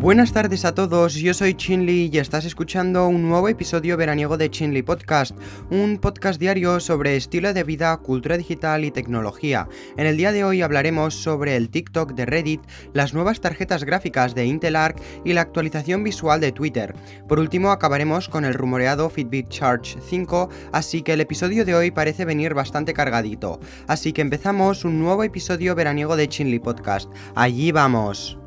Buenas tardes a todos, yo soy Chinli y estás escuchando un nuevo episodio veraniego de Chinli Podcast, un podcast diario sobre estilo de vida, cultura digital y tecnología. En el día de hoy hablaremos sobre el TikTok de Reddit, las nuevas tarjetas gráficas de Intel Arc y la actualización visual de Twitter. Por último acabaremos con el rumoreado Fitbit Charge 5, así que el episodio de hoy parece venir bastante cargadito. Así que empezamos un nuevo episodio veraniego de Chinli Podcast. Allí vamos.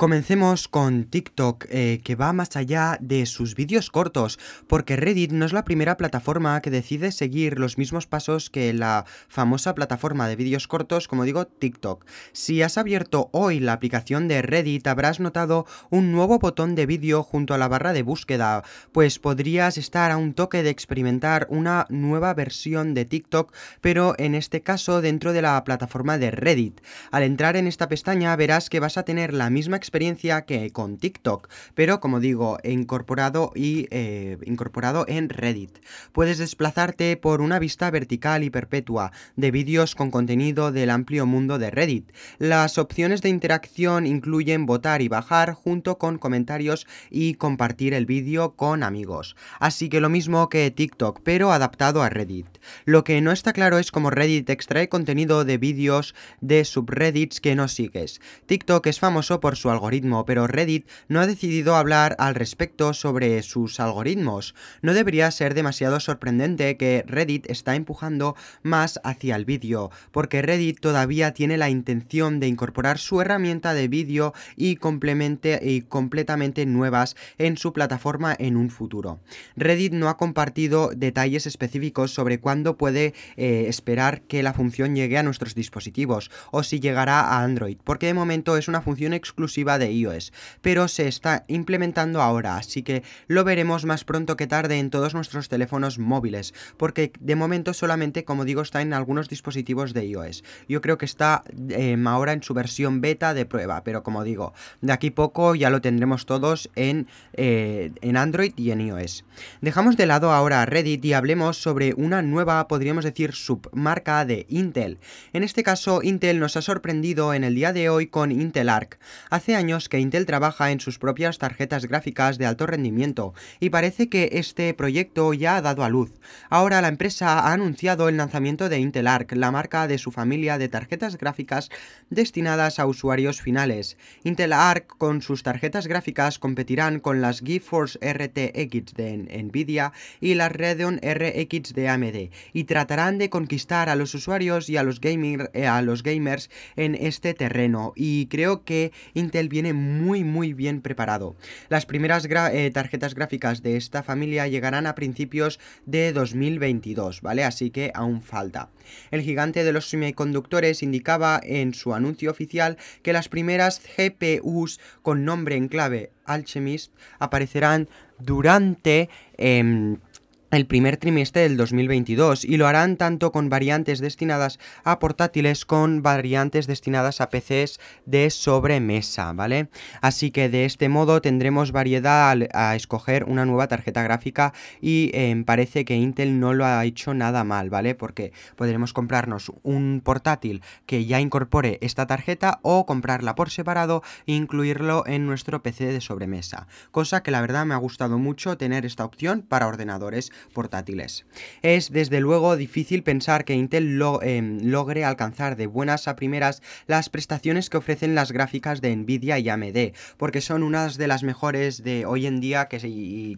Comencemos con TikTok, eh, que va más allá de sus vídeos cortos, porque Reddit no es la primera plataforma que decide seguir los mismos pasos que la famosa plataforma de vídeos cortos, como digo, TikTok. Si has abierto hoy la aplicación de Reddit, habrás notado un nuevo botón de vídeo junto a la barra de búsqueda, pues podrías estar a un toque de experimentar una nueva versión de TikTok, pero en este caso dentro de la plataforma de Reddit. Al entrar en esta pestaña verás que vas a tener la misma experiencia experiencia que con TikTok, pero como digo, incorporado y eh, incorporado en Reddit. Puedes desplazarte por una vista vertical y perpetua de vídeos con contenido del amplio mundo de Reddit. Las opciones de interacción incluyen votar y bajar junto con comentarios y compartir el vídeo con amigos. Así que lo mismo que TikTok, pero adaptado a Reddit. Lo que no está claro es cómo Reddit extrae contenido de vídeos de subreddits que no sigues. TikTok es famoso por su algoritmo algoritmo, pero Reddit no ha decidido hablar al respecto sobre sus algoritmos. No debería ser demasiado sorprendente que Reddit está empujando más hacia el vídeo, porque Reddit todavía tiene la intención de incorporar su herramienta de vídeo y, y completamente nuevas en su plataforma en un futuro. Reddit no ha compartido detalles específicos sobre cuándo puede eh, esperar que la función llegue a nuestros dispositivos o si llegará a Android, porque de momento es una función exclusiva de iOS, pero se está implementando ahora, así que lo veremos más pronto que tarde en todos nuestros teléfonos móviles, porque de momento solamente, como digo, está en algunos dispositivos de iOS. Yo creo que está em, ahora en su versión beta de prueba, pero como digo, de aquí poco ya lo tendremos todos en, eh, en Android y en iOS. Dejamos de lado ahora Reddit y hablemos sobre una nueva, podríamos decir, submarca de Intel. En este caso, Intel nos ha sorprendido en el día de hoy con Intel Arc. Hace años que Intel trabaja en sus propias tarjetas gráficas de alto rendimiento y parece que este proyecto ya ha dado a luz. Ahora la empresa ha anunciado el lanzamiento de Intel Arc, la marca de su familia de tarjetas gráficas destinadas a usuarios finales. Intel Arc con sus tarjetas gráficas competirán con las GeForce RTX de Nvidia y las Radeon RX de AMD y tratarán de conquistar a los usuarios y a los, eh, a los gamers en este terreno y creo que Intel viene muy muy bien preparado. Las primeras eh, tarjetas gráficas de esta familia llegarán a principios de 2022, ¿vale? Así que aún falta. El gigante de los semiconductores indicaba en su anuncio oficial que las primeras GPUs con nombre en clave Alchemist aparecerán durante... Em, el primer trimestre del 2022 y lo harán tanto con variantes destinadas a portátiles con variantes destinadas a PCs de sobremesa, ¿vale? Así que de este modo tendremos variedad a, escoger una nueva tarjeta gráfica y em, parece que Intel no lo ha hecho nada mal, ¿vale? Porque podremos comprarnos un portátil que ya incorpore esta tarjeta o comprarla por separado e incluirlo en nuestro PC de sobremesa, cosa que la verdad me ha gustado mucho tener esta opción para ordenadores portátiles. Es desde luego difícil pensar que Intel em, logre alcanzar de buenas a primeras las prestaciones que ofrecen las gráficas de Nvidia y AMD, porque son unas de las mejores de hoy en día que se,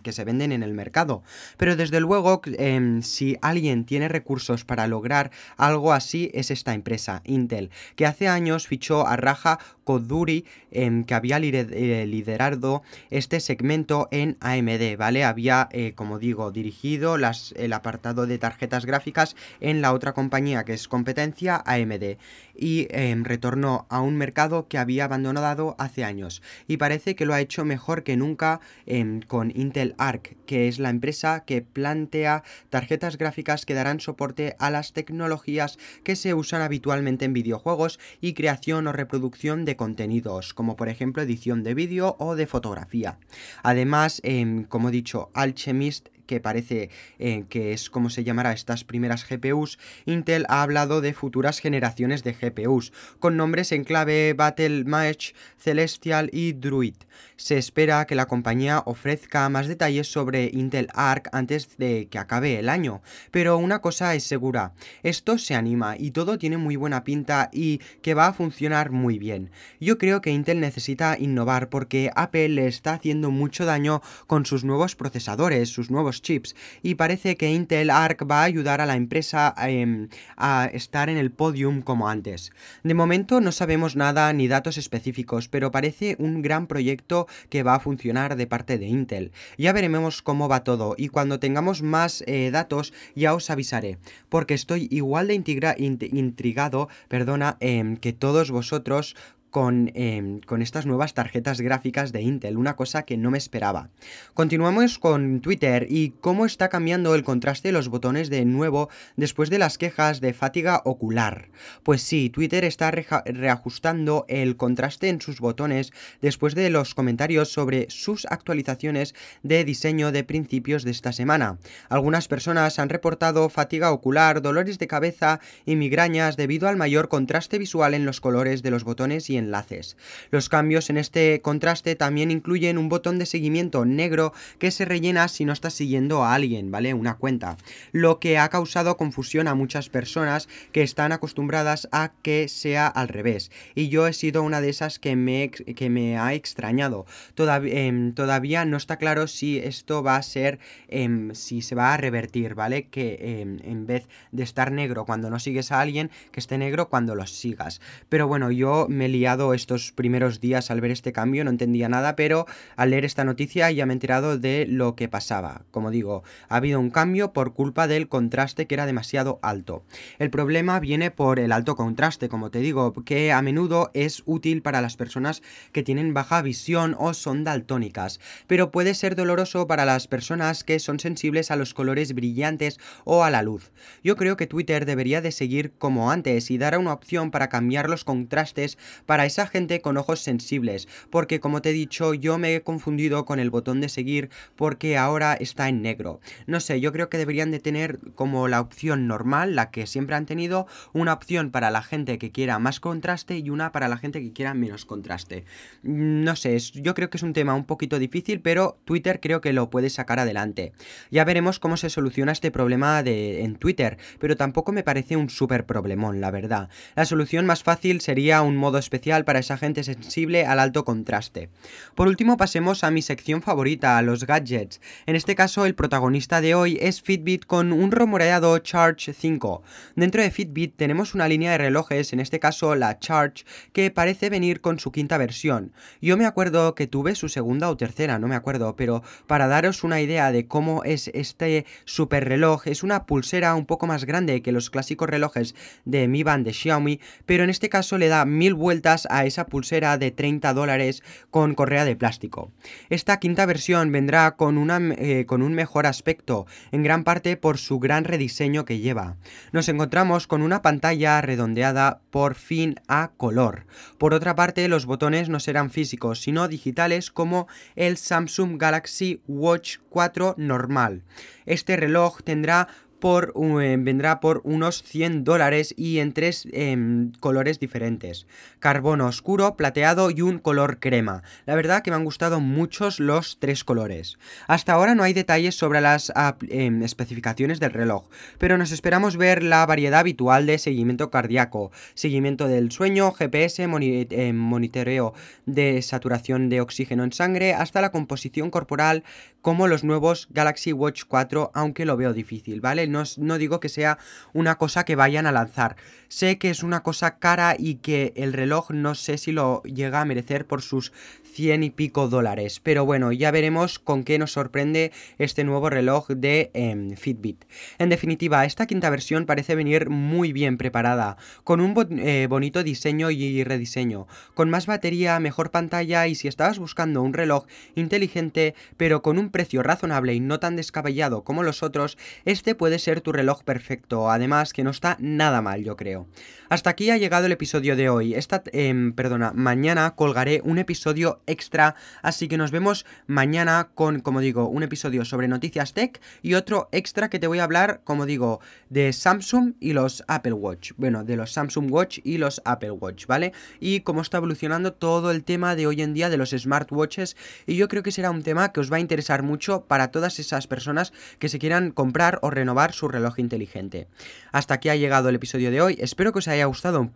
que se venden en el mercado. Pero desde luego, em, si alguien tiene recursos para lograr algo así, es esta empresa, Intel, que hace años fichó a Raja Koduri, em, que había eh, liderado este segmento en AMD, ¿vale? Había, eh, como digo, dirigido el apartado de tarjetas gráficas en la otra compañía que es competencia AMD y em, retornó a un mercado que había abandonado hace años y parece que lo ha hecho mejor que nunca em, con Intel Arc que es la empresa que plantea tarjetas gráficas que darán soporte a las tecnologías que se usan habitualmente en videojuegos y creación o reproducción de contenidos como por ejemplo edición de vídeo o de fotografía. Además em, como he dicho Alchemist que parece eh, que es como se llamará estas primeras GPUs, Intel ha hablado de futuras generaciones de GPUs, con nombres en clave Battle Match, Celestial y Druid. Se espera que la compañía ofrezca más detalles sobre Intel Arc antes de que acabe el año, pero una cosa es segura, esto se anima y todo tiene muy buena pinta y que va a funcionar muy bien. Yo creo que Intel necesita innovar porque Apple le está haciendo mucho daño con sus nuevos procesadores, sus nuevos chips, y parece que Intel Arc va a ayudar a la empresa em, a estar en el podium como antes. De momento no sabemos nada ni datos específicos, pero parece un gran proyecto que va a funcionar de parte de Intel. Ya veremos cómo va todo y cuando tengamos más eh, datos ya os avisaré, porque estoy igual de intrigado perdona, em, que todos vosotros Em, con, estas nuevas tarjetas gráficas de Intel, una cosa que no me esperaba. Continuamos con Twitter y cómo está cambiando el contraste de los botones de nuevo después de las quejas de fatiga ocular. Pues sí, Twitter está reajustando el contraste en sus botones después de los comentarios sobre sus actualizaciones de diseño de principios de esta semana. Algunas personas han reportado fatiga ocular, dolores de cabeza y migrañas debido al mayor contraste visual en los colores de los botones y en enlaces. Los cambios en este contraste también incluyen un botón de seguimiento negro que se rellena si no estás siguiendo a alguien, ¿vale? Una cuenta. Lo que ha causado confusión a muchas personas que están acostumbradas a que sea al revés. Y yo he sido una de esas que me, que me ha extrañado. Todavía, em, todavía no está claro si esto va a ser, em, si se va a revertir, ¿vale? Que em, en vez de estar negro cuando no sigues a alguien, que esté negro cuando los sigas. Pero bueno, yo me he liado estos primeros días al ver este cambio, no entendía nada, pero al leer esta noticia ya me he enterado de lo que pasaba. Como digo, ha habido un cambio por culpa del contraste que era demasiado alto. El problema viene por el alto contraste, como te digo, que a menudo es útil para las personas que tienen baja visión o son daltónicas, pero puede ser doloroso para las personas que son sensibles a los colores brillantes o a la luz. Yo creo que Twitter debería de seguir como antes y dar una opción para cambiar los contrastes para esa gente con ojos sensibles, porque como te he dicho, yo me he confundido con el botón de seguir porque ahora está en negro. No sé, yo creo que deberían de tener como la opción normal, la que siempre han tenido, una opción para la gente que quiera más contraste y una para la gente que quiera menos contraste. Mm, no sé, yo creo que es un tema un poquito difícil, pero Twitter creo que lo puede sacar adelante. Ya veremos cómo se soluciona este problema de, en Twitter, pero tampoco me parece un súper problemón, la verdad. La solución más fácil sería un modo especial para esa gente sensible al alto contraste. Por último pasemos a mi sección favorita, los gadgets. En este caso el protagonista de hoy es Fitbit con un rumoreado Charge 5. Dentro de Fitbit tenemos una línea de relojes, en este caso la Charge, que parece venir con su quinta versión. Yo me acuerdo que tuve su segunda o tercera, no me acuerdo, pero para daros una idea de cómo es este super reloj, es una pulsera un poco más grande que los clásicos relojes de Mi Band de Xiaomi, pero en este caso le da mil vueltas a esa pulsera de 30 dólares con correa de plástico. Esta quinta versión vendrá con, eh, con un mejor aspecto, en gran parte por su gran rediseño que lleva. Nos encontramos con una pantalla redondeada por fin a color. Por otra parte, los botones no serán físicos, sino digitales como el Samsung Galaxy Watch 4 normal. Este reloj tendrá eh, vendrá por unos 100 dólares y en tres em, colores diferentes. Carbono oscuro, plateado y un color crema. La verdad que me han gustado muchos los tres colores. Hasta ahora no hay detalles sobre las em, especificaciones del reloj, pero nos esperamos ver la variedad habitual de seguimiento cardíaco, seguimiento del sueño, GPS, em, monitoreo de saturación de oxígeno en sangre, hasta la composición corporal como los nuevos Galaxy Watch 4, aunque lo veo difícil, ¿vale? No, digo que sea una cosa que vayan a lanzar. Sé que es una cosa cara y que el reloj no sé si lo llega a merecer por sus 100 y pico dólares. Pero bueno, ya veremos con qué nos sorprende este nuevo reloj de em, Fitbit. En definitiva, esta quinta versión parece venir muy bien preparada, con un eh, bonito diseño y rediseño, con más batería, mejor pantalla y si estabas buscando un reloj inteligente pero con un precio razonable y no tan descabellado como los otros, este puede ser tu reloj perfecto, además que no está nada mal, yo creo. Hasta aquí ha llegado el episodio de hoy. Esta, em, perdona, mañana colgaré un episodio extra, así que nos vemos mañana con, como digo, un episodio sobre noticias tech y otro extra que te voy a hablar, como digo, de Samsung y los Apple Watch. Bueno, de los Samsung Watch y los Apple Watch, ¿vale? Y cómo está evolucionando todo el tema de hoy en día de los smartwatches y yo creo que será un tema que os va a interesar mucho para todas esas personas que se quieran comprar o renovar su reloj inteligente. Hasta aquí ha llegado el episodio de hoy, espero que os haya gustado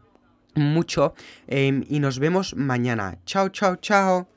mucho em, y nos vemos mañana. Chao, chao, chao.